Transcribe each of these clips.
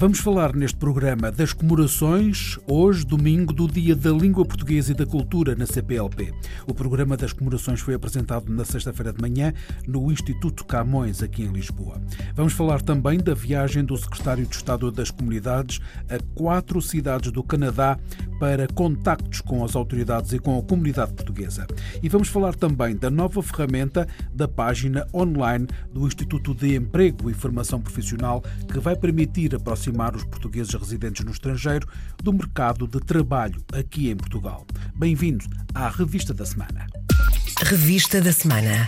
Vamos falar neste programa das comemorações, hoje, domingo, do Dia da Língua Portuguesa e da Cultura na CPLP. O programa das comemorações foi apresentado na sexta-feira de manhã no Instituto Camões, aqui em Lisboa. Vamos falar também da viagem do Secretário de Estado das Comunidades a quatro cidades do Canadá para contactos com as autoridades e com a comunidade portuguesa. E vamos falar também da nova ferramenta da página online do Instituto de Emprego e Formação Profissional que vai permitir aproximar aproximar os portugueses residentes no estrangeiro do mercado de trabalho aqui em Portugal. Bem-vindo à Revista da Semana. Revista da Semana.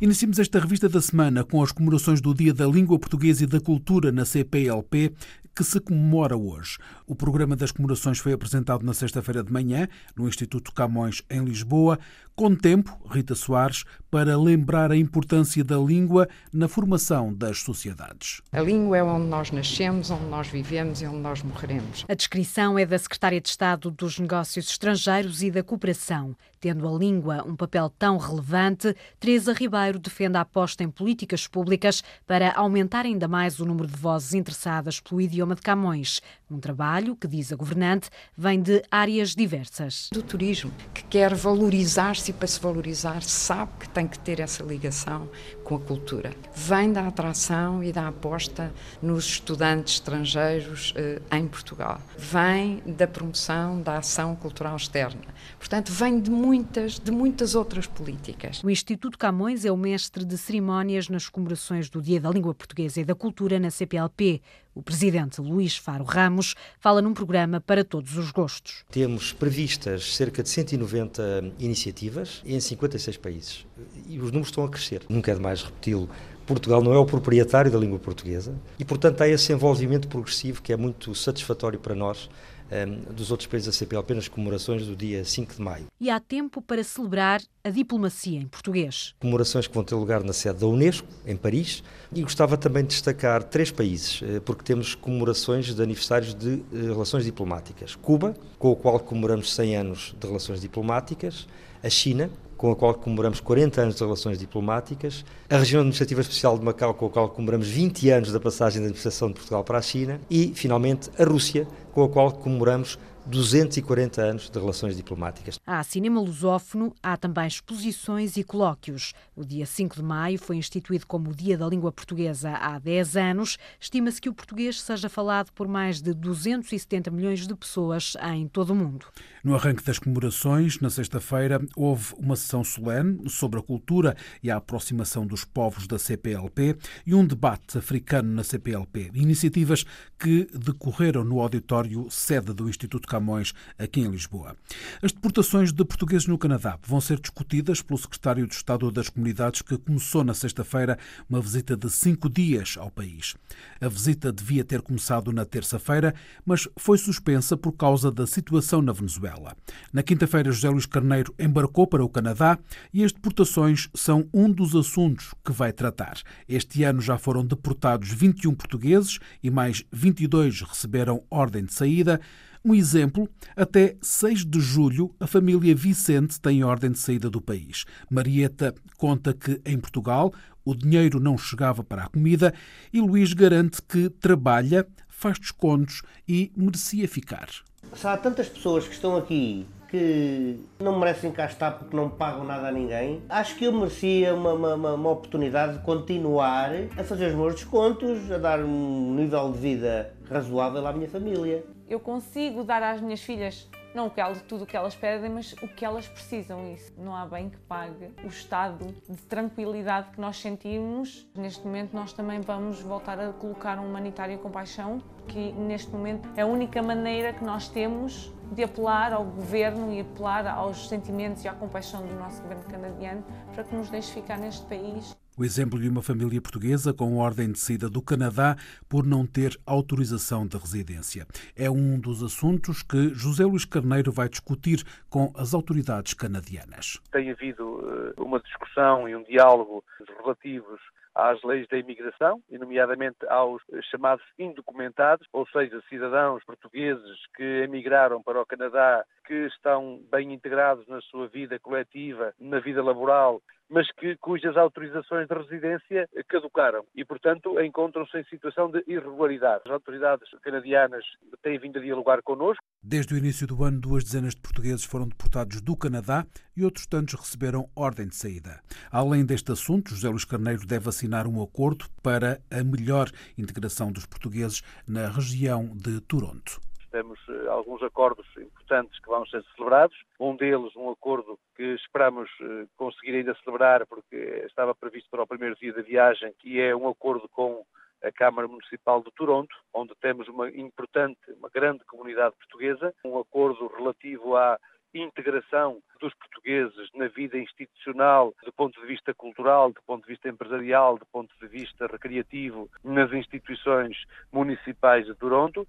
Iniciamos esta revista da semana com as comemorações do Dia da Língua Portuguesa e da Cultura na CPLP, que se comemora hoje. O programa das comemorações foi apresentado na sexta-feira de manhã no Instituto Camões, em Lisboa, com tempo, Rita Soares, para lembrar a importância da língua na formação das sociedades. A língua é onde nós nascemos, onde nós vivemos e onde nós morreremos. A descrição é da Secretária de Estado dos Negócios Estrangeiros e da Cooperação. Tendo a língua um papel tão relevante, Teresa Ribeiro defende a aposta em políticas públicas para aumentar ainda mais o número de vozes interessadas pelo idioma de Camões. Um trabalho que, diz a governante, vem de áreas diversas. Do turismo, que quer valorizar-se e para se valorizar sabe que tem que ter essa ligação com a cultura. Vem da atração e da aposta nos estudantes estrangeiros eh, em Portugal. Vem da promoção da ação cultural externa. Portanto, vem de muitas, de muitas outras políticas. O Instituto Camões é o mestre de cerimónias nas comemorações do Dia da Língua Portuguesa e da Cultura na CPLP. O presidente Luís Faro Ramos fala num programa para todos os gostos. Temos previstas cerca de 190 iniciativas em 56 países e os números estão a crescer. Nunca é demais repeti-lo. Portugal não é o proprietário da língua portuguesa e, portanto, há esse envolvimento progressivo que é muito satisfatório para nós um, dos outros países da CPLP nas comemorações do dia 5 de maio. E há tempo para celebrar a diplomacia em português. Comemorações que vão ter lugar na sede da Unesco, em Paris, e gostava também de destacar três países, eh, porque temos comemorações de aniversários de eh, relações diplomáticas. Cuba, com o qual comemoramos 100 anos de relações diplomáticas, a China, com a qual comemoramos 40 anos de relações diplomáticas, a Região Administrativa Especial de Macau, com a qual comemoramos 20 anos da passagem da administração de Portugal para a China, e, finalmente, a Rússia, com a qual comemoramos 240 anos de relações diplomáticas. Há cinema lusófono, há também exposições e colóquios. O dia 5 de maio foi instituído como o Dia da Língua Portuguesa há 10 anos. Estima-se que o português seja falado por mais de 270 milhões de pessoas em todo o mundo. No arranque das comemorações, na sexta-feira, houve uma sessão solene sobre a cultura e a aproximação dos povos da CPLP e um debate africano na CPLP. Iniciativas que decorreram no auditório sede do Instituto Camões, aqui em Lisboa. As deportações de portugueses no Canadá vão ser discutidas pelo secretário de Estado das Comunidades, que começou na sexta-feira uma visita de cinco dias ao país. A visita devia ter começado na terça-feira, mas foi suspensa por causa da situação na Venezuela. Na quinta-feira, José Luís Carneiro embarcou para o Canadá e as deportações são um dos assuntos que vai tratar. Este ano já foram deportados 21 portugueses e mais 22 receberam ordem de saída. Um exemplo, até 6 de julho, a família Vicente tem ordem de saída do país. Marieta conta que, em Portugal, o dinheiro não chegava para a comida e Luís garante que trabalha, faz descontos e merecia ficar. Se há tantas pessoas que estão aqui que não merecem cá estar porque não pagam nada a ninguém, acho que eu merecia uma, uma, uma, oportunidade de continuar a fazer os meus descontos, a dar um nível de vida razoável à minha família eu consigo dar às minhas filhas não tudo o que elas pedem, mas o que elas precisam. Isso não há bem que pague o estado de tranquilidade que nós sentimos. Neste momento, nós também vamos voltar a colocar um humanitário e compaixão, que neste momento é a única maneira que nós temos de apelar ao governo e apelar aos sentimentos e à compaixão do nosso governo canadiano para que nos deixe ficar neste país. O exemplo de uma família portuguesa com ordem de saída do Canadá por não ter autorização de residência. É um dos assuntos que José Luís Carneiro vai discutir com as autoridades canadianas. Tem havido eh, uma discussão e um diálogo relativos às leis da imigração, e nomeadamente aos chamados indocumentados, ou seja, cidadãos portugueses que emigraram para o Canadá, que estão bem integrados na sua vida coletiva, na vida laboral mas que, cujas autorizações de residência caducaram e, portanto, encontram-se em situação de irregularidade. As autoridades canadianas têm vindo a dialogar connosco. Desde o início do ano, duas dezenas de portugueses foram deportados do Canadá e outros tantos receberam ordem de saída. Além deste assunto, José Luís Carneiro deve assinar um acordo para a melhor integração dos portugueses na região de Toronto temos eh, alguns acordos importantes que vão ser celebrados. Um deles, um acordo que esperamos eh, conseguir ainda celebrar, porque estava previsto para o primeiro dia da viagem, que é um acordo com a Câmara Municipal de Toronto, onde temos uma importante, uma grande comunidade portuguesa, um acordo relativo à integração dos portugueses na vida institucional, do ponto de vista cultural, do ponto de vista empresarial, do ponto de vista recreativo, nas instituições municipais de Toronto.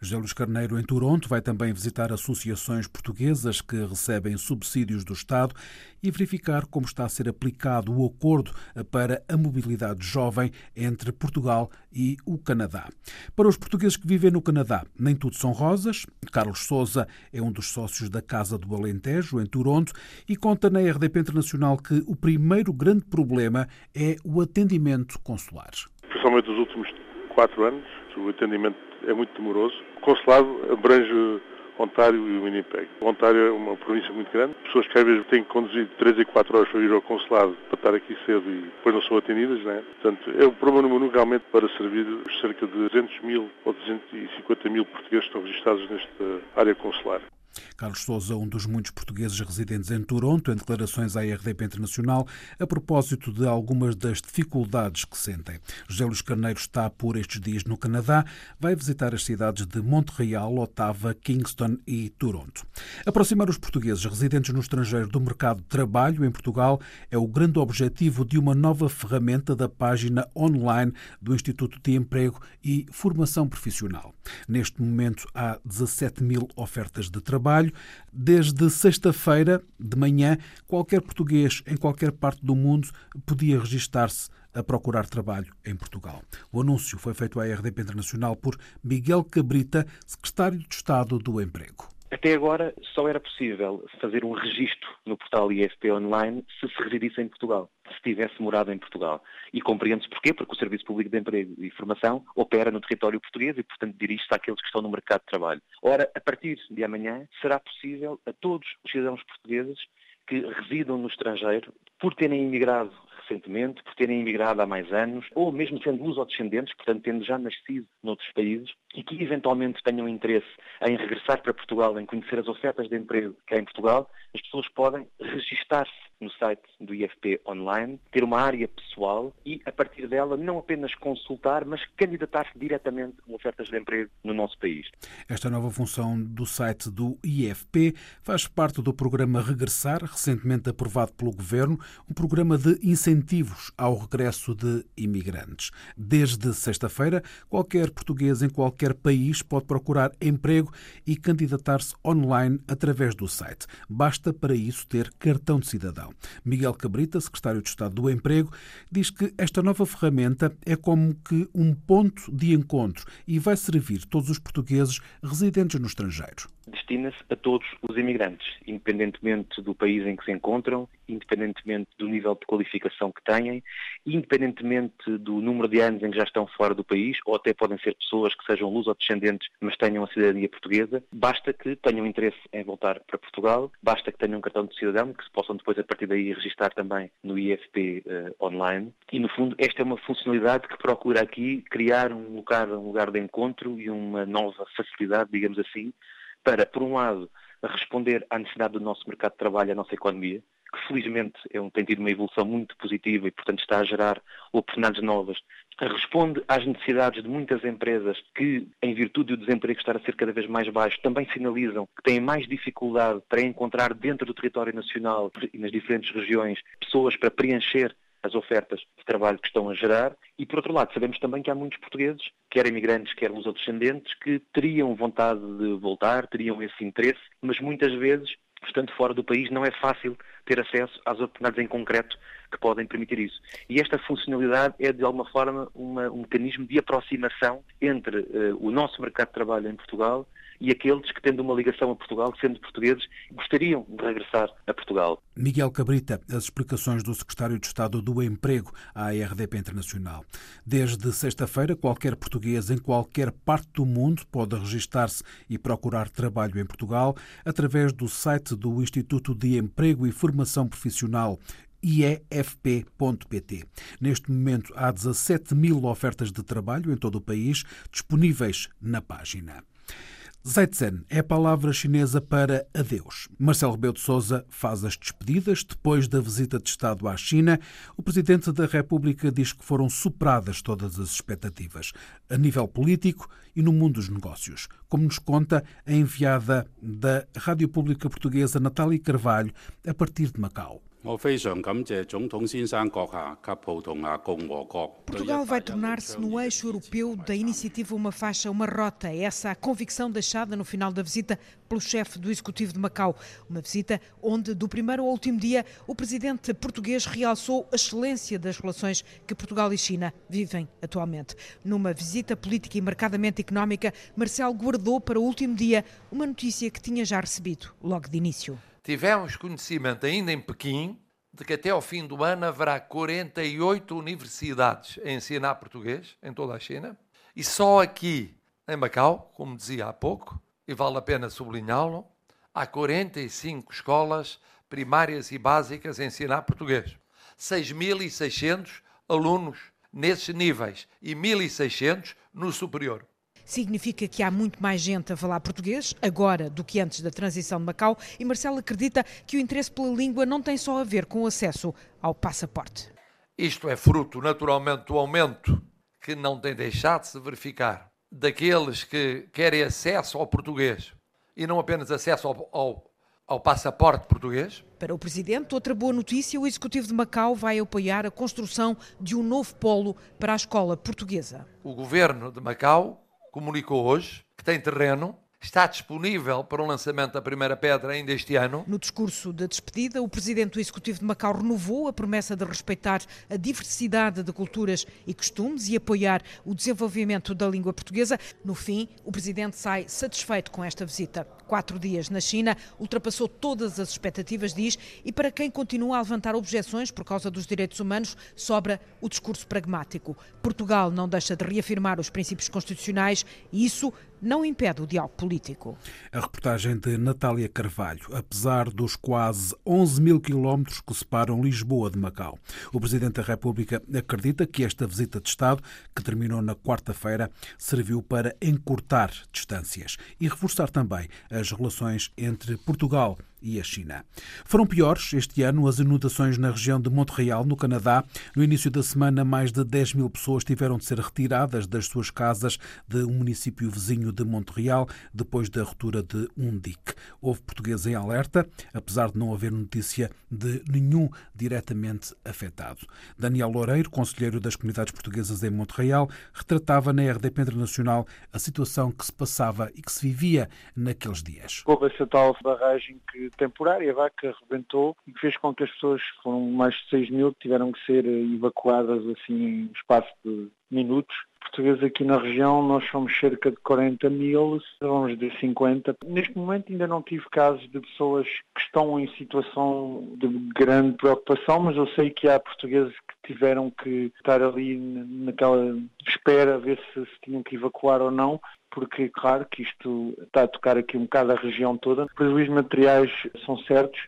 José Luís Carneiro, em Toronto, vai também visitar associações portuguesas que recebem subsídios do Estado e verificar como está a ser aplicado o acordo para a mobilidade jovem entre Portugal e o Canadá. Para os portugueses que vivem no Canadá, nem tudo são rosas. Carlos Souza é um dos sócios da Casa do Alentejo, em Toronto, e conta na RDP Internacional que o primeiro grande problema é o atendimento consular. Principalmente nos últimos quatro anos, o atendimento é muito demoroso. O consulado abrange Ontário e o Winnipeg. Ontário é uma província muito grande. Pessoas que às vezes têm que conduzir 3 e 4 horas para ir ao consulado para estar aqui cedo e depois não são atendidas, não é? Portanto, é o problema número realmente para servir os cerca de 200 mil ou 250 mil portugueses que estão registrados nesta área consular. Carlos Souza, um dos muitos portugueses residentes em Toronto, em declarações à RDP Internacional, a propósito de algumas das dificuldades que sentem. José Luís Carneiro está por estes dias no Canadá, vai visitar as cidades de Montreal, Ottawa, Kingston e Toronto. Aproximar os portugueses residentes no estrangeiro do mercado de trabalho em Portugal é o grande objetivo de uma nova ferramenta da página online do Instituto de Emprego e Formação Profissional. Neste momento há 17 mil ofertas de trabalho trabalho. Desde sexta-feira de manhã, qualquer português em qualquer parte do mundo podia registar-se a procurar trabalho em Portugal. O anúncio foi feito à RDP Internacional por Miguel Cabrita, secretário de Estado do Emprego. Até agora só era possível fazer um registro portal IFP Online se se residisse em Portugal, se tivesse morado em Portugal. E compreende-se porquê, porque o Serviço Público de Emprego e Formação opera no território português e, portanto, dirige-se àqueles que estão no mercado de trabalho. Ora, a partir de amanhã, será possível a todos os cidadãos portugueses que residam no estrangeiro, por terem imigrado recentemente, por terem imigrado há mais anos, ou mesmo sendo luso-descendentes, portanto tendo já nascido noutros países, e que eventualmente tenham interesse em regressar para Portugal, em conhecer as ofertas de emprego que há em Portugal, as pessoas podem registar-se no site do IFP Online, ter uma área pessoal e, a partir dela, não apenas consultar, mas candidatar-se diretamente a ofertas de emprego no nosso país. Esta nova função do site do IFP faz parte do programa Regressar, recentemente aprovado pelo Governo, um programa de incentivos ao regresso de imigrantes. Desde sexta-feira, qualquer português em qualquer país pode procurar emprego e candidatar-se online através do site. Basta para isso ter cartão de cidadão. Miguel Cabrita, secretário de Estado do Emprego, diz que esta nova ferramenta é como que um ponto de encontro e vai servir todos os portugueses residentes no estrangeiro destina-se a todos os imigrantes, independentemente do país em que se encontram, independentemente do nível de qualificação que têm, independentemente do número de anos em que já estão fora do país, ou até podem ser pessoas que sejam luso-descendentes, mas tenham a cidadania portuguesa. Basta que tenham interesse em voltar para Portugal, basta que tenham um cartão de cidadão, que se possam depois, a partir daí, registrar também no IFP uh, eh, online. E, no fundo, esta é uma funcionalidade que procura aqui criar um lugar, um lugar de encontro e uma nova facilidade, digamos assim, para, por um lado, responder à necessidade do nosso mercado de trabalho, à nossa economia, que felizmente é um, tem tido uma evolução muito positiva e, portanto, está a gerar oportunidades novas. Responde às necessidades de muitas empresas que, em virtude do desemprego estar a ser cada vez mais baixo, também sinalizam que têm mais dificuldade para encontrar dentro do território nacional e nas diferentes regiões pessoas para preencher as ofertas de trabalho que estão a gerar e, por outro lado, sabemos também que há muitos portugueses, quer imigrantes, quer lusodescendentes, que teriam vontade de voltar, teriam esse interesse, mas muitas vezes estando fora do país, não é fácil ter acesso às oportunidades em concreto que podem permitir isso. E esta funcionalidade é, de alguma forma, uma, um mecanismo de aproximação entre uh, o nosso mercado de trabalho em Portugal e aqueles que, tendo uma ligação a Portugal, sendo portugueses, gostariam de regressar a Portugal. Miguel Cabrita, as explicações do Secretário de Estado do Emprego à RDP Internacional. Desde sexta-feira, qualquer português em qualquer parte do mundo pode registar-se e procurar trabalho em Portugal através do site do Instituto de Emprego e Formação Profissional iefp.pt. Neste momento há 17 mil ofertas de trabalho em todo o país disponíveis na página. Zaitzen é a palavra chinesa para adeus. Marcelo Rebelo de Sousa faz as despedidas depois da visita de Estado à China. O Presidente da República diz que foram superadas todas as expectativas, a nível político e no mundo dos negócios, como nos conta a enviada da Rádio Pública Portuguesa Natália Carvalho, a partir de Macau. Portugal vai tornar-se no eixo europeu da iniciativa Uma Faixa, Uma Rota. É essa a convicção deixada no final da visita pelo chefe do Executivo de Macau. Uma visita onde, do primeiro ao último dia, o presidente português realçou a excelência das relações que Portugal e China vivem atualmente. Numa visita política e marcadamente económica, Marcelo guardou para o último dia uma notícia que tinha já recebido logo de início tivemos conhecimento ainda em Pequim de que até ao fim do ano haverá 48 universidades a ensinar português em toda a China e só aqui em Macau, como dizia há pouco, e vale a pena sublinhá-lo, há 45 escolas primárias e básicas a ensinar português. 6.600 alunos nesses níveis e 1.600 no superior significa que há muito mais gente a falar português agora do que antes da transição de Macau e Marcelo acredita que o interesse pela língua não tem só a ver com o acesso ao passaporte. Isto é fruto, naturalmente, do aumento que não tem deixado de se verificar daqueles que querem acesso ao português e não apenas acesso ao, ao, ao passaporte português. Para o Presidente, outra boa notícia: o Executivo de Macau vai apoiar a construção de um novo polo para a escola portuguesa. O Governo de Macau comunicou hoje que tem terreno está disponível para o lançamento da primeira pedra ainda este ano. No discurso de despedida, o presidente do Executivo de Macau renovou a promessa de respeitar a diversidade de culturas e costumes e apoiar o desenvolvimento da língua portuguesa. No fim, o presidente sai satisfeito com esta visita. Quatro dias na China, ultrapassou todas as expectativas, diz, e para quem continua a levantar objeções por causa dos direitos humanos, sobra o discurso pragmático. Portugal não deixa de reafirmar os princípios constitucionais e isso não impede o diálogo político. A reportagem de Natália Carvalho. Apesar dos quase 11 mil quilómetros que separam Lisboa de Macau, o Presidente da República acredita que esta visita de Estado, que terminou na quarta-feira, serviu para encurtar distâncias e reforçar também as relações entre Portugal e a China. Foram piores este ano as inundações na região de Montreal, no Canadá. No início da semana, mais de 10 mil pessoas tiveram de ser retiradas das suas casas de um município vizinho de Montreal depois da ruptura de um dique. Houve portugueses em alerta, apesar de não haver notícia de nenhum diretamente afetado. Daniel Loureiro, conselheiro das comunidades portuguesas em Montreal, retratava na RDP Internacional a situação que se passava e que se vivia naqueles dias. Houve essa tal barragem que temporária, vá, que arrebentou e que fez com que as pessoas, foram mais de 6 mil, que tiveram que ser evacuadas assim em espaço de minutos. Portugueses aqui na região, nós somos cerca de 40 mil, vamos de 50. Neste momento ainda não tive casos de pessoas que estão em situação de grande preocupação, mas eu sei que há portugueses que tiveram que estar ali naquela espera a ver se, se tinham que evacuar ou não, porque, claro, que isto está a tocar aqui um bocado a região toda. Os prejuízos materiais são certos.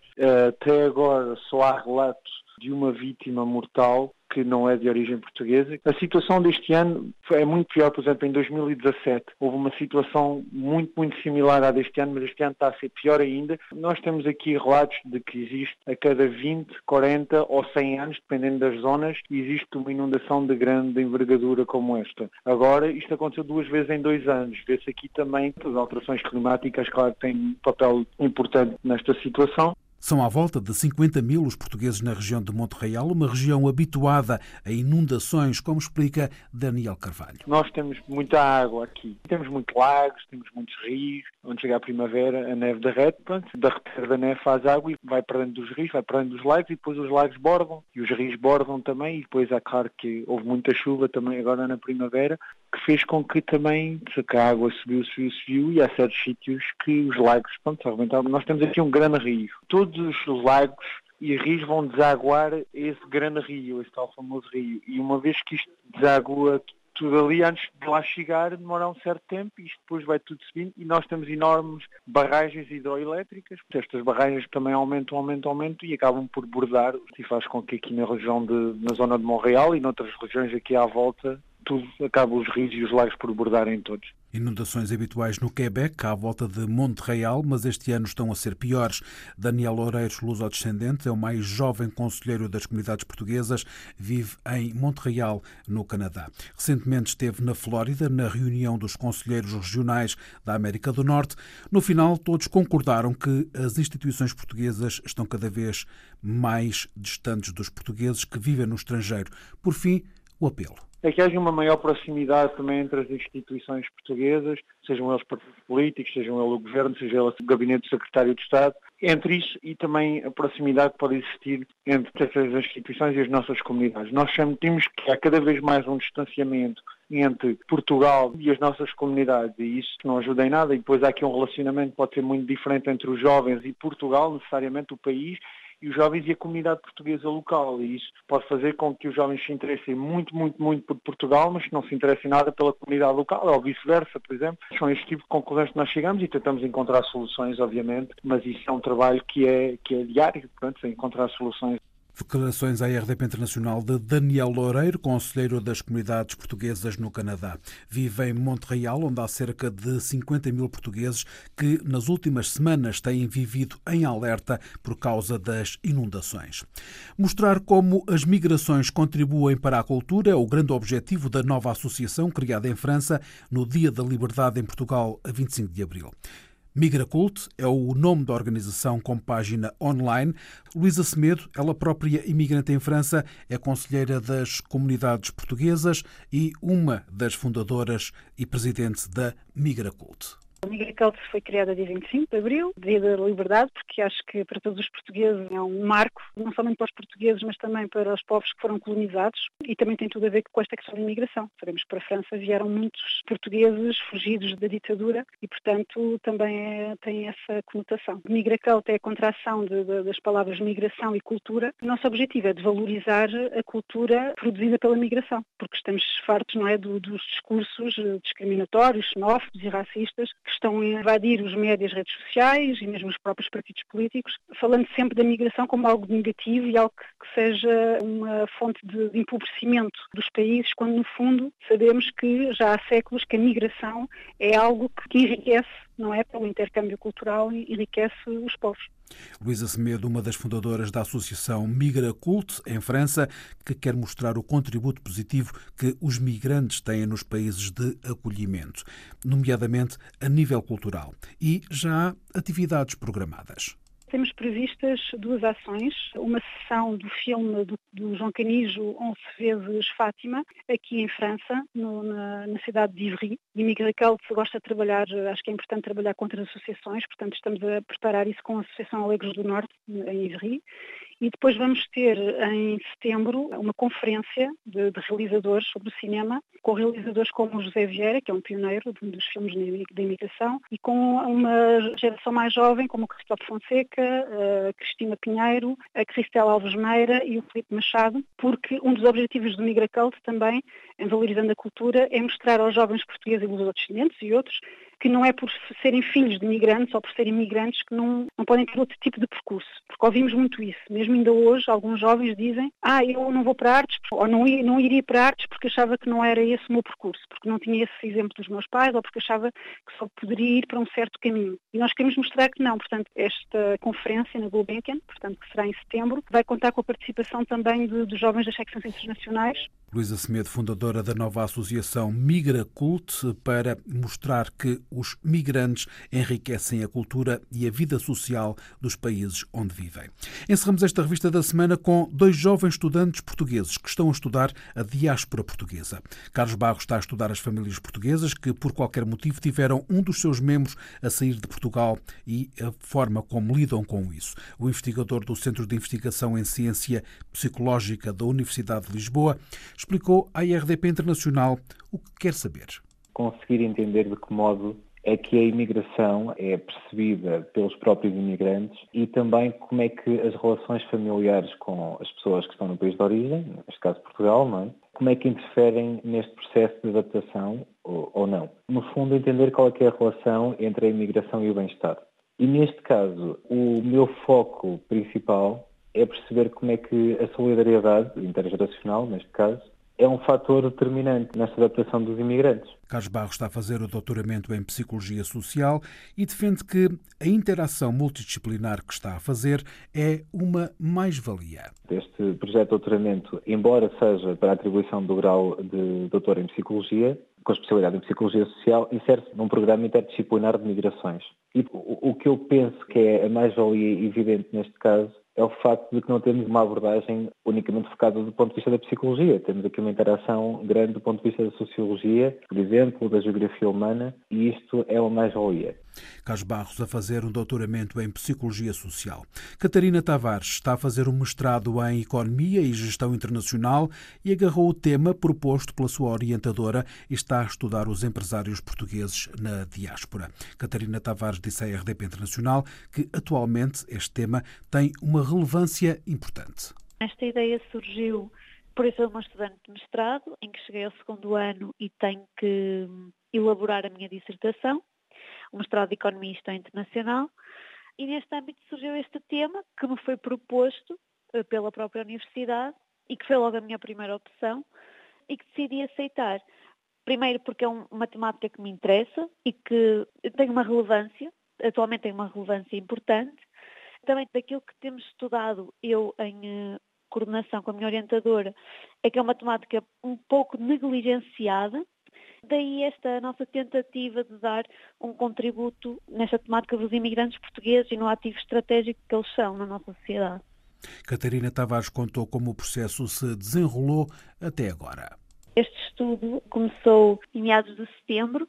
Até agora só há relatos de uma vítima mortal que não é de origem portuguesa. A situação deste ano é muito pior, por exemplo, em 2017 houve uma situação muito, muito similar à deste ano, mas este ano está a ser pior ainda. Nós temos aqui relatos de que existe a cada 20, 40 ou 100 anos, dependendo das zonas, existe uma inundação de grande envergadura como esta. Agora, isto aconteceu duas vezes em dois anos. Vê-se aqui também as alterações climáticas, claro, têm um papel importante nesta situação. São à volta de 50 mil os portugueses na região de Monte Real, uma região habituada a inundações, como explica Daniel Carvalho. Nós temos muita água aqui. Temos muitos lagos, temos muitos rios. Onde chega a primavera, a neve derrete. Pronto, derreter da neve faz água e vai para dentro dos rios, vai para dentro dos lagos e depois os lagos bordam. E os rios bordam também. E depois, é claro que houve muita chuva também agora na primavera, que fez com que também se a água subiu, subiu, subiu e há certos sítios que os lagos, pronto, arrebentaram. Nós temos aqui um grande rio. Todos os lagos e rios vão desaguar esse grande rio, esse tal famoso rio. E uma vez que isto desagua tudo ali, antes de lá chegar, demora um certo tempo e isto depois vai tudo subindo e nós temos enormes barragens hidroelétricas. Estas barragens também aumentam, aumentam, aumentam e acabam por bordar e faz com que aqui na região de, na zona de Montreal e noutras regiões aqui à volta tudo acaba os rios e os lagos por bordarem todos. Inundações habituais no Quebec, à volta de Monte Real, mas este ano estão a ser piores. Daniel Loureiros, luso-descendente, é o mais jovem conselheiro das comunidades portuguesas, vive em Monte Real, no Canadá. Recentemente esteve na Flórida, na reunião dos conselheiros regionais da América do Norte. No final, todos concordaram que as instituições portuguesas estão cada vez mais distantes dos portugueses que vivem no estrangeiro. Por fim, o apelo é que haja uma maior proximidade também entre as instituições portuguesas, sejam eles partidos políticos, sejam ele o governo, seja ele o gabinete do secretário de Estado, entre isso e também a proximidade que pode existir entre essas instituições e as nossas comunidades. Nós sentimos que há cada vez mais um distanciamento entre Portugal e as nossas comunidades e isso não ajuda em nada e depois há aqui um relacionamento que pode ser muito diferente entre os jovens e Portugal, necessariamente o país, e os jovens e a comunidade portuguesa local. E isso pode fazer com que os jovens se interessem muito, muito, muito por Portugal, mas não se interessem nada pela comunidade local, ou vice-versa, por exemplo. São este tipo de concorrência que nós chegamos e tentamos encontrar soluções, obviamente, mas isso é um trabalho que é, que é diário, portanto, encontrar soluções. Declarações à RDP Internacional de Daniel Loureiro, conselheiro das comunidades portuguesas no Canadá. Vive em Montreal, onde há cerca de 50 mil portugueses que, nas últimas semanas, têm vivido em alerta por causa das inundações. Mostrar como as migrações contribuem para a cultura é o grande objetivo da nova associação criada em França no Dia da Liberdade em Portugal, a 25 de abril. Migracult é o nome da organização com página online. Luísa Semedo, ela própria imigrante em França, é conselheira das comunidades portuguesas e uma das fundadoras e presidente da Migracult. A Migracult foi criada dia 25 de abril, dia da liberdade, porque acho que para todos os portugueses é um marco, não somente para os portugueses, mas também para os povos que foram colonizados e também tem tudo a ver com esta questão da imigração. Sabemos que para a França vieram muitos portugueses fugidos da ditadura e, portanto, também é, tem essa conotação. Migracult é a contração de, de, das palavras migração e cultura. O nosso objetivo é de valorizar a cultura produzida pela migração, porque estamos fartos não é, do, dos discursos discriminatórios, xenófobos e racistas que estão a invadir os médias, redes sociais e mesmo os próprios partidos políticos, falando sempre da migração como algo negativo e algo que, seja uma fonte de, de empobrecimento dos países, quando no fundo sabemos que já há séculos que a migração é algo que enriquece não é? Pelo intercâmbio cultural e enriquece os povos. Luísa Semedo, uma das fundadoras da Associação Migra Cult, em França, que quer mostrar o contributo positivo que os migrantes têm nos países de acolhimento, nomeadamente a nível cultural. E já há atividades programadas. Temos previstas duas ações, uma sessão do filme do, do João Canijo, 11 vezes Fátima, aqui em França, no, na, na, cidade de Ivry. E Migracal gosta de trabalhar, acho que é importante trabalhar com outras associações, portanto estamos a preparar isso com a Associação Alegres do Norte, em Ivry. E depois vamos ter em setembro uma conferência de, de, realizadores sobre o cinema, com realizadores como o José Vieira, que é um pioneiro dos filmes da imigração, e com uma geração mais jovem, como o Cristóvão Fonseca, a Cristina Pinheiro, a Cristela Alves Meira e o Felipe Machado, porque um dos objetivos do Migracult também, em valorizando a cultura, é mostrar aos jovens portugueses e lusodescendentes e outros que não é por serem filhos de migrantes ou por serem migrantes que não, não podem ter outro tipo de percurso. Porque ouvimos muito isso. Mesmo ainda hoje, alguns jovens dizem ah, eu não vou para artes, ou não, não iria para artes porque achava que não era esse o meu percurso, porque não tinha esse exemplo dos meus pais, ou porque achava que só poderia ir para um certo caminho. E nós queremos mostrar que não. Portanto, esta conferência na Gulbenkian, portanto, que será em setembro, vai contar com a participação também de jovens das secções internacionais Luísa Semedo, fundadora da nova associação Migra Cult, para mostrar que os migrantes enriquecem a cultura e a vida social dos países onde vivem. Encerramos esta revista da semana com dois jovens estudantes portugueses que estão a estudar a diáspora portuguesa. Carlos Barros está a estudar as famílias portuguesas que, por qualquer motivo, tiveram um dos seus membros a sair de Portugal e a forma como lidam com isso. O investigador do Centro de Investigação em Ciência Psicológica da Universidade de Lisboa explicou à IRDP Internacional o que quer saber. Conseguir entender de que modo é que a imigração é percebida pelos próprios imigrantes e também como é que as relações familiares com as pessoas que estão no país de origem, neste caso Portugal, não é? como é que interferem neste processo de adaptação ou, ou não. No fundo, entender qual é, é a relação entre a imigração e o bem-estar. E neste caso, o meu foco principal é perceber como é que a solidariedade intergeracional, neste caso, é um fator determinante nesta adaptação dos imigrantes. Carlos Barros está a fazer o doutoramento em Psicologia Social e defende que a interação multidisciplinar que está a fazer é uma mais-valia. Este projeto de doutoramento, embora seja para a atribuição do grau de doutor em Psicologia, com especialidade em Psicologia Social, insere-se num programa interdisciplinar de migrações. E o, que eu penso que é a mais-valia evidente neste caso é o facto de que não temos uma abordagem unicamente focada do ponto de vista da psicologia. Temos aqui uma interação grande do ponto de vista da sociologia, por exemplo, da geografia humana, e isto é uma mais-valia. Carlos Barros a fazer um doutoramento em Psicologia Social. Catarina Tavares está a fazer um mestrado em Economia e Gestão Internacional e agarrou o tema proposto pela sua orientadora e está a estudar os empresários portugueses na diáspora. Catarina Tavares disse à RDP Internacional que atualmente este tema tem uma relevância importante. Esta ideia surgiu por eu ser uma estudante de mestrado, em que cheguei ao segundo ano e tenho que elaborar a minha dissertação o mestrado de Economia e Internacional, e neste âmbito surgiu este tema que me foi proposto eh, pela própria universidade e que foi logo a minha primeira opção e que decidi aceitar. Primeiro porque é uma temática que me interessa e que tem uma relevância, atualmente tem uma relevância importante. Também daquilo que temos estudado eu em eh, coordenação com a minha orientadora, é que é uma temática um pouco negligenciada Daí esta nossa tentativa de dar um contributo nesta temática dos imigrantes portugueses e no ativo estratégico que eles são na nossa sociedade. Catarina Tavares contou como o processo se desenrolou até agora. Este estudo começou em meados de setembro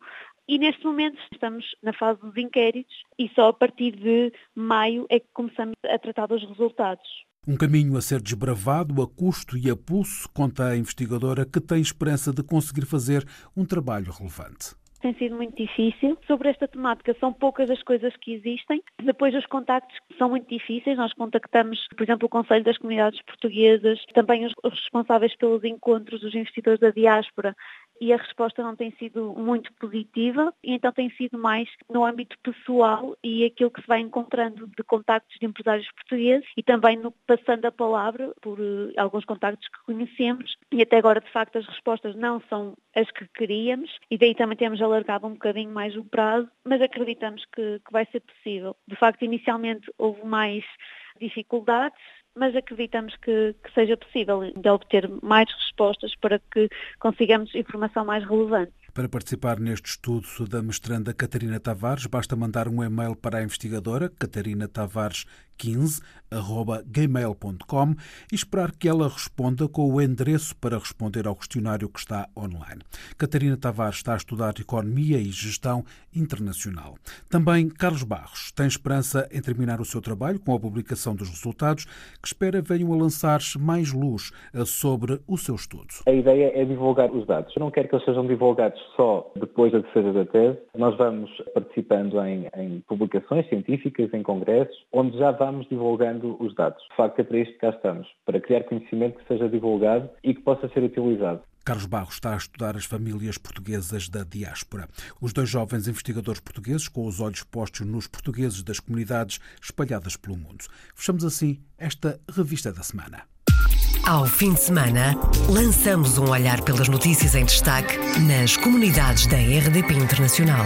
e neste momento estamos na fase dos inquéritos e só a partir de maio é que começamos a tratar dos resultados. Um caminho a ser desbravado a custo e a pulso, conta a investigadora, que tem esperança de conseguir fazer um trabalho relevante tem sido muito difícil. Sobre esta temática, são poucas as coisas que existem. Depois, os contactos são muito difíceis. Nós contactamos, por exemplo, o Conselho das Comunidades Portuguesas, também os responsáveis pelos encontros dos investidores da diáspora e a resposta não tem sido muito positiva e então tem sido mais no âmbito pessoal e aquilo que se vai encontrando de contactos de empresários portugueses e também no passando a palavra por uh, alguns contactos que conhecemos e até agora de facto as respostas não são as que queríamos e daí também temos alargado um bocadinho mais o prazo, mas acreditamos que, que vai ser possível. De facto, inicialmente houve mais dificuldades, mas acreditamos que, que, seja possível de obter mais respostas para que consigamos informação mais relevante. Para participar neste estudo da mestranda Catarina Tavares, basta mandar um e-mail para a investigadora Catarina Tavares 15.gmail.com e esperar que ela responda com o endereço para responder ao questionário que está online. Catarina Tavares está a estudar Economia e Gestão Internacional. Também Carlos Barros tem esperança em terminar o seu trabalho com a publicação dos resultados, que espera venham a lançar-se mais luz sobre o seu estudo. A ideia é divulgar os dados. Eu não quero que eles sejam divulgados só depois da defesa da tese. Nós vamos participando em, em publicações científicas, em congressos, onde já vamos divulgando os dados. De facto, é para isto que cá estamos, para criar conhecimento que seja divulgado e que possa ser utilizado. Carlos Barros está a estudar as famílias portuguesas da diáspora. Os dois jovens investigadores portugueses, com os olhos postos nos portugueses das comunidades espalhadas pelo mundo. Fechamos assim esta revista da semana. Ao fim de semana, lançamos um olhar pelas notícias em destaque nas comunidades da RDP Internacional.